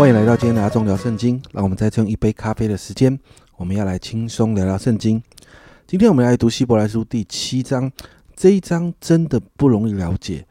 欢迎来到今天的阿忠聊圣经。让我们再用一杯咖啡的时间，我们要来轻松聊聊圣经。今天我们来读希伯来书第七章。这一章真的不容易了解，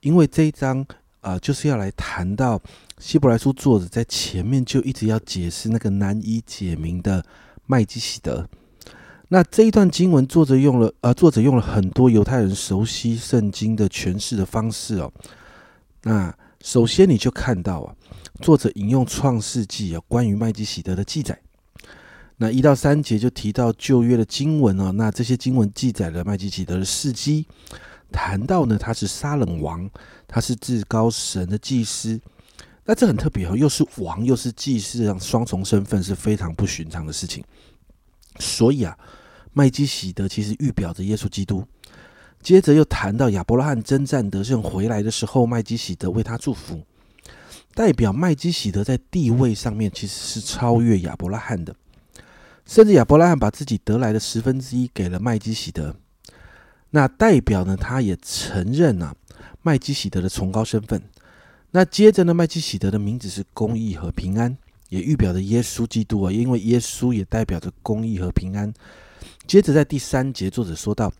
因为这一章啊，就是要来谈到希伯来书作者在前面就一直要解释那个难以解明的麦基喜德。那这一段经文，作者用了呃，作者用了很多犹太人熟悉圣经的诠释的方式哦。那首先你就看到啊，作者引用创世纪啊关于麦基喜德的记载。那一到三节就提到旧约的经文哦，那这些经文记载了麦基喜德的事迹，谈到呢他是沙冷王，他是至高神的祭司，那这很特别哦，又是王又是祭司，这样双重身份是非常不寻常的事情。所以啊，麦基喜德其实预表着耶稣基督。接着又谈到亚伯拉罕征战得胜回来的时候，麦基喜德为他祝福，代表麦基喜德在地位上面其实是超越亚伯拉罕的。甚至亚伯拉罕把自己得来的十分之一给了麦基喜德，那代表呢？他也承认啊麦基喜德的崇高身份。那接着呢，麦基喜德的名字是公义和平安，也预表着耶稣基督啊，因为耶稣也代表着公义和平安。接着在第三节，作者说到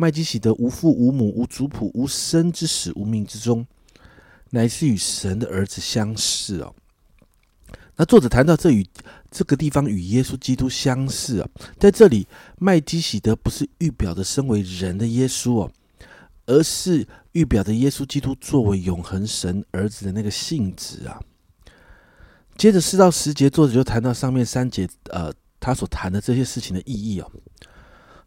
麦基喜德无父无母无族谱无生之始无名之中，乃是与神的儿子相似哦。那作者谈到这与这个地方与耶稣基督相似啊，在这里麦基喜德不是预表的身为人的耶稣哦，而是预表的耶稣基督作为永恒神儿子的那个性质啊。接着四到十节，作者就谈到上面三节呃他所谈的这些事情的意义哦。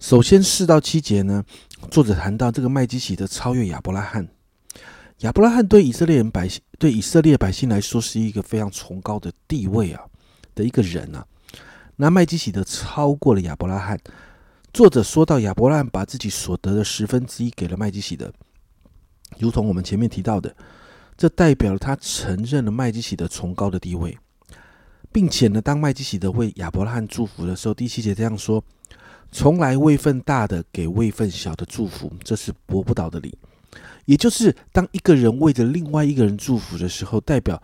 首先四到七节呢，作者谈到这个麦基喜德超越亚伯拉罕。亚伯拉罕对以色列人百姓，对以色列百姓来说是一个非常崇高的地位啊的一个人啊。那麦基喜德超过了亚伯拉罕。作者说到亚伯拉罕把自己所得的十分之一给了麦基喜德，如同我们前面提到的，这代表了他承认了麦基喜德崇高的地位，并且呢，当麦基喜德为亚伯拉罕祝福的时候，第七节这样说：“从来位份大的给位份小的祝福，这是驳不倒的理。”也就是当一个人为着另外一个人祝福的时候，代表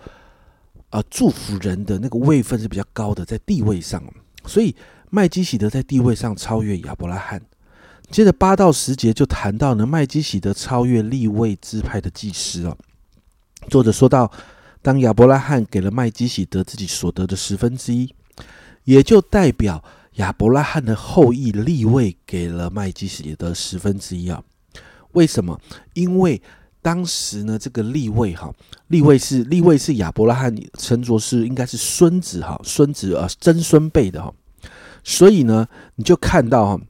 啊祝福人的那个位份是比较高的，在地位上，所以麦基喜德在地位上超越亚伯拉罕。接着八到十节就谈到呢，麦基喜德超越立位支派的祭司哦。作者说到，当亚伯拉罕给了麦基喜德自己所得的十分之一，也就代表亚伯拉罕的后裔立位给了麦基喜德十分之一啊。为什么？因为当时呢，这个立位哈，立位是立位是亚伯拉罕称作是应该是孙子哈，孙子呃曾孙辈的哈，所以呢，你就看到哈，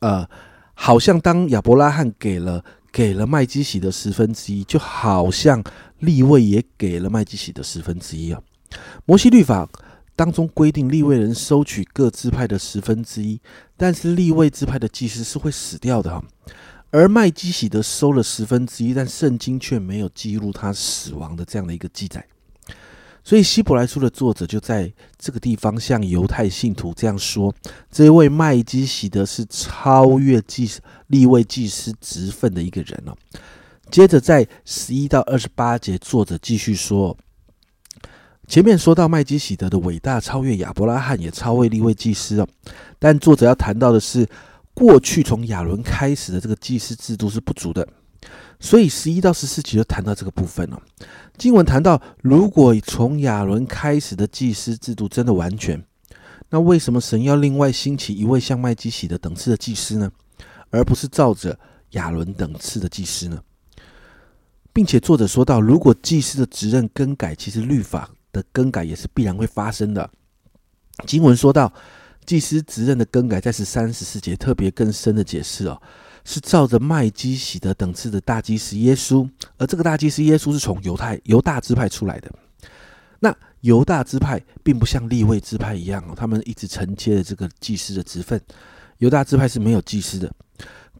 呃，好像当亚伯拉罕给了给了麦基喜的十分之一，就好像立位也给了麦基喜的十分之一啊。摩西律法当中规定，立位人收取各支派的十分之一，但是立位支派的祭司是会死掉的哈。而麦基喜德收了十分之一，但圣经却没有记录他死亡的这样的一个记载，所以希伯来书的作者就在这个地方向犹太信徒这样说：这位麦基喜德是超越祭立位祭司职分的一个人哦。接着在十一到二十八节，作者继续说：前面说到麦基喜德的伟大，超越亚伯拉罕，也超越立位祭司哦。但作者要谈到的是。过去从亚伦开始的这个祭司制度是不足的，所以十一到十四节就谈到这个部分了。经文谈到，如果从亚伦开始的祭司制度真的完全，那为什么神要另外兴起一位像麦基喜德等次的祭司呢？而不是照着亚伦等次的祭司呢？并且作者说到，如果祭司的职任更改，其实律法的更改也是必然会发生的。经文说到。祭司职任的更改，在十三十四节特别更深的解释哦，是照着麦基喜德等次的大祭司耶稣，而这个大祭司耶稣是从犹太犹大支派出来的。那犹大支派并不像立位支派一样哦，他们一直承接了这个祭司的职分。犹大支派是没有祭司的，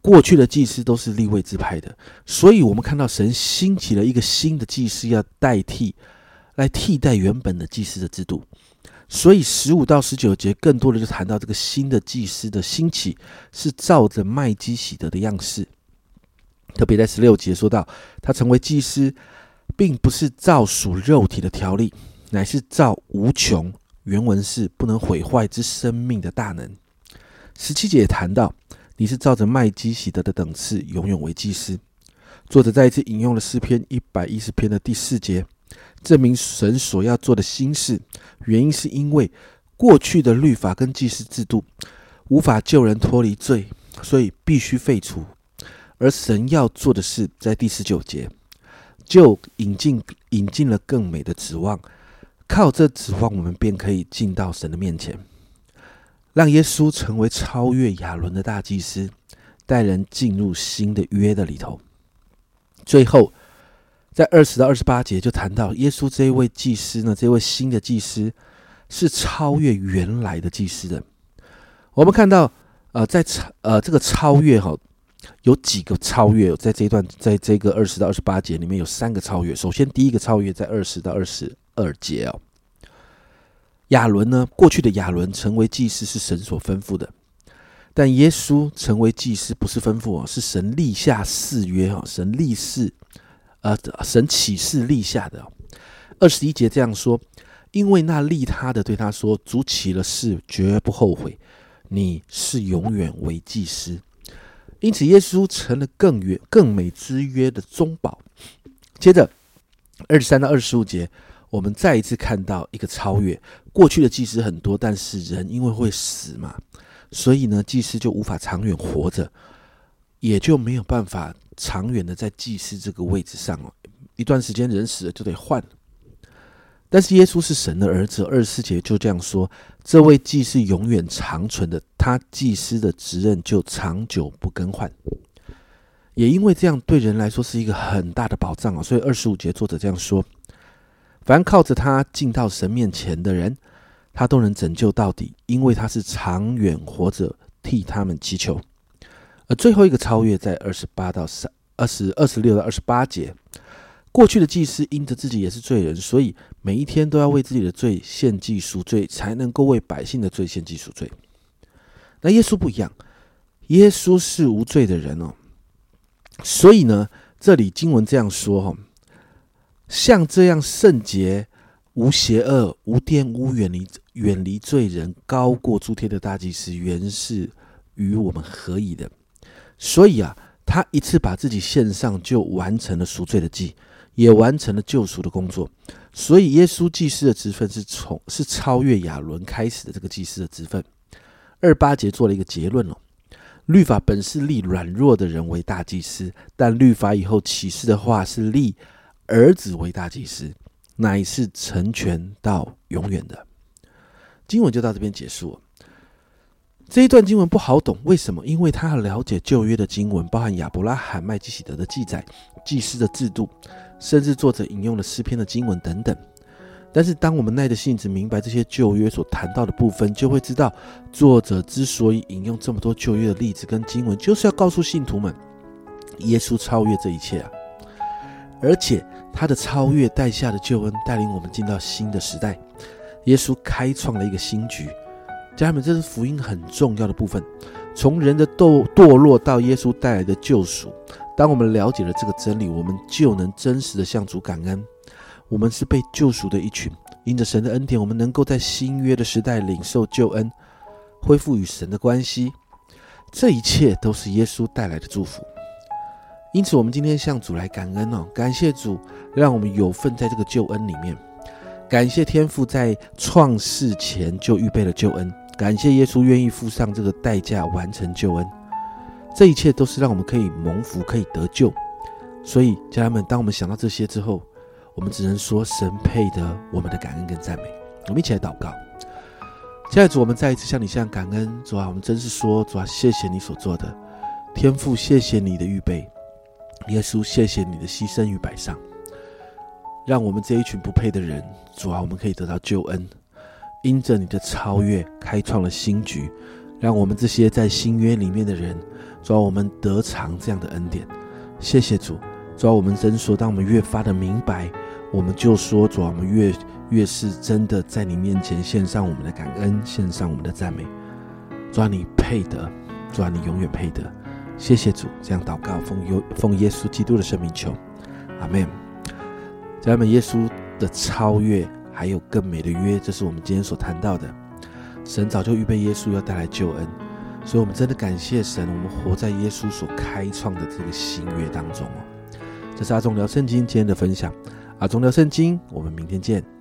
过去的祭司都是立位支派的，所以我们看到神兴起了一个新的祭司，要代替来替代原本的祭司的制度。所以十五到十九节更多的就谈到这个新的祭司的兴起是照着麦基喜德的样式，特别在十六节说到他成为祭司，并不是照属肉体的条例，乃是造无穷原文是不能毁坏之生命的大能。十七节也谈到，你是照着麦基喜德的等次，永远为祭司。作者再一次引用了诗篇一百一十篇的第四节，证明神所要做的心事。原因是因为过去的律法跟祭祀制度无法救人脱离罪，所以必须废除。而神要做的事，在第十九节就引进引进了更美的指望，靠这指望，我们便可以进到神的面前。让耶稣成为超越亚伦的大祭司，带人进入新的约的里头。最后，在二十到二十八节就谈到耶稣这一位祭司呢，这位新的祭司是超越原来的祭司的。我们看到，呃，在超呃这个超越哈，有几个超越，在这一段，在这个二十到二十八节里面有三个超越。首先，第一个超越在二十到二十二节哦。亚伦呢？过去的亚伦成为祭司是神所吩咐的，但耶稣成为祭司不是吩咐哦，是神立下誓约哦，神立誓，呃，神启示立下的。二十一节这样说：因为那利他的对他说，主起了誓，绝不后悔。你是永远为祭司，因此耶稣成了更远、更美之约的中保。接着二十三到二十五节。我们再一次看到一个超越过去的祭司很多，但是人因为会死嘛，所以呢，祭司就无法长远活着，也就没有办法长远的在祭司这个位置上哦。一段时间人死了就得换。但是耶稣是神的儿子，二十四节就这样说：这位祭司永远长存的，他祭司的职任就长久不更换。也因为这样对人来说是一个很大的保障啊，所以二十五节作者这样说。凡靠着他进到神面前的人，他都能拯救到底，因为他是长远活着替他们祈求。而最后一个超越在二十八到三二十二十六到二十八节，过去的祭司因着自己也是罪人，所以每一天都要为自己的罪献祭赎罪，才能够为百姓的罪献祭赎罪。那耶稣不一样，耶稣是无罪的人哦，所以呢，这里经文这样说哈。像这样圣洁、无邪恶、无玷污、远离远离罪人、高过诸天的大祭司，原是与我们合宜的。所以啊，他一次把自己献上，就完成了赎罪的祭，也完成了救赎的工作。所以，耶稣祭司的职分是从是超越亚伦开始的这个祭司的职分。二八节做了一个结论哦：律法本是立软弱的人为大祭司，但律法以后启示的话是立。儿子为大祭司，乃是成全到永远的。经文就到这边结束。这一段经文不好懂，为什么？因为他要了解旧约的经文，包含亚伯拉罕、麦基喜德的记载、祭司的制度，甚至作者引用了诗篇的经文等等。但是，当我们耐着性子明白这些旧约所谈到的部分，就会知道，作者之所以引用这么多旧约的例子跟经文，就是要告诉信徒们，耶稣超越这一切啊！而且。他的超越带下的救恩，带领我们进到新的时代。耶稣开创了一个新局，家人们，这是福音很重要的部分。从人的堕堕落到耶稣带来的救赎，当我们了解了这个真理，我们就能真实的向主感恩。我们是被救赎的一群，因着神的恩典，我们能够在新约的时代领受救恩，恢复与神的关系。这一切都是耶稣带来的祝福。因此，我们今天向主来感恩哦，感谢主，让我们有份在这个救恩里面。感谢天父在创世前就预备了救恩，感谢耶稣愿意付上这个代价完成救恩。这一切都是让我们可以蒙福，可以得救。所以，家人们，当我们想到这些之后，我们只能说神配得我们的感恩跟赞美。我们一起来祷告。现在主，我们再一次向你向感恩，主啊，我们真是说，主啊，谢谢你所做的，天父，谢谢你的预备。耶稣，谢谢你的牺牲与摆上，让我们这一群不配的人，主啊，我们可以得到救恩。因着你的超越，开创了新局，让我们这些在新约里面的人，主啊，我们得偿这样的恩典。谢谢主，主啊，我们真说，当我们越发的明白，我们就说，主啊，我们越越是真的在你面前献上我们的感恩，献上我们的赞美。主啊，你配得，主啊，你永远配得。谢谢主，这样祷告，奉耶奉耶稣基督的圣名求，阿门。家人们，耶稣的超越还有更美的约。这是我们今天所谈到的。神早就预备耶稣要带来救恩，所以我们真的感谢神，我们活在耶稣所开创的这个新约当中哦。这是阿忠聊圣经今天的分享，阿忠聊圣经，我们明天见。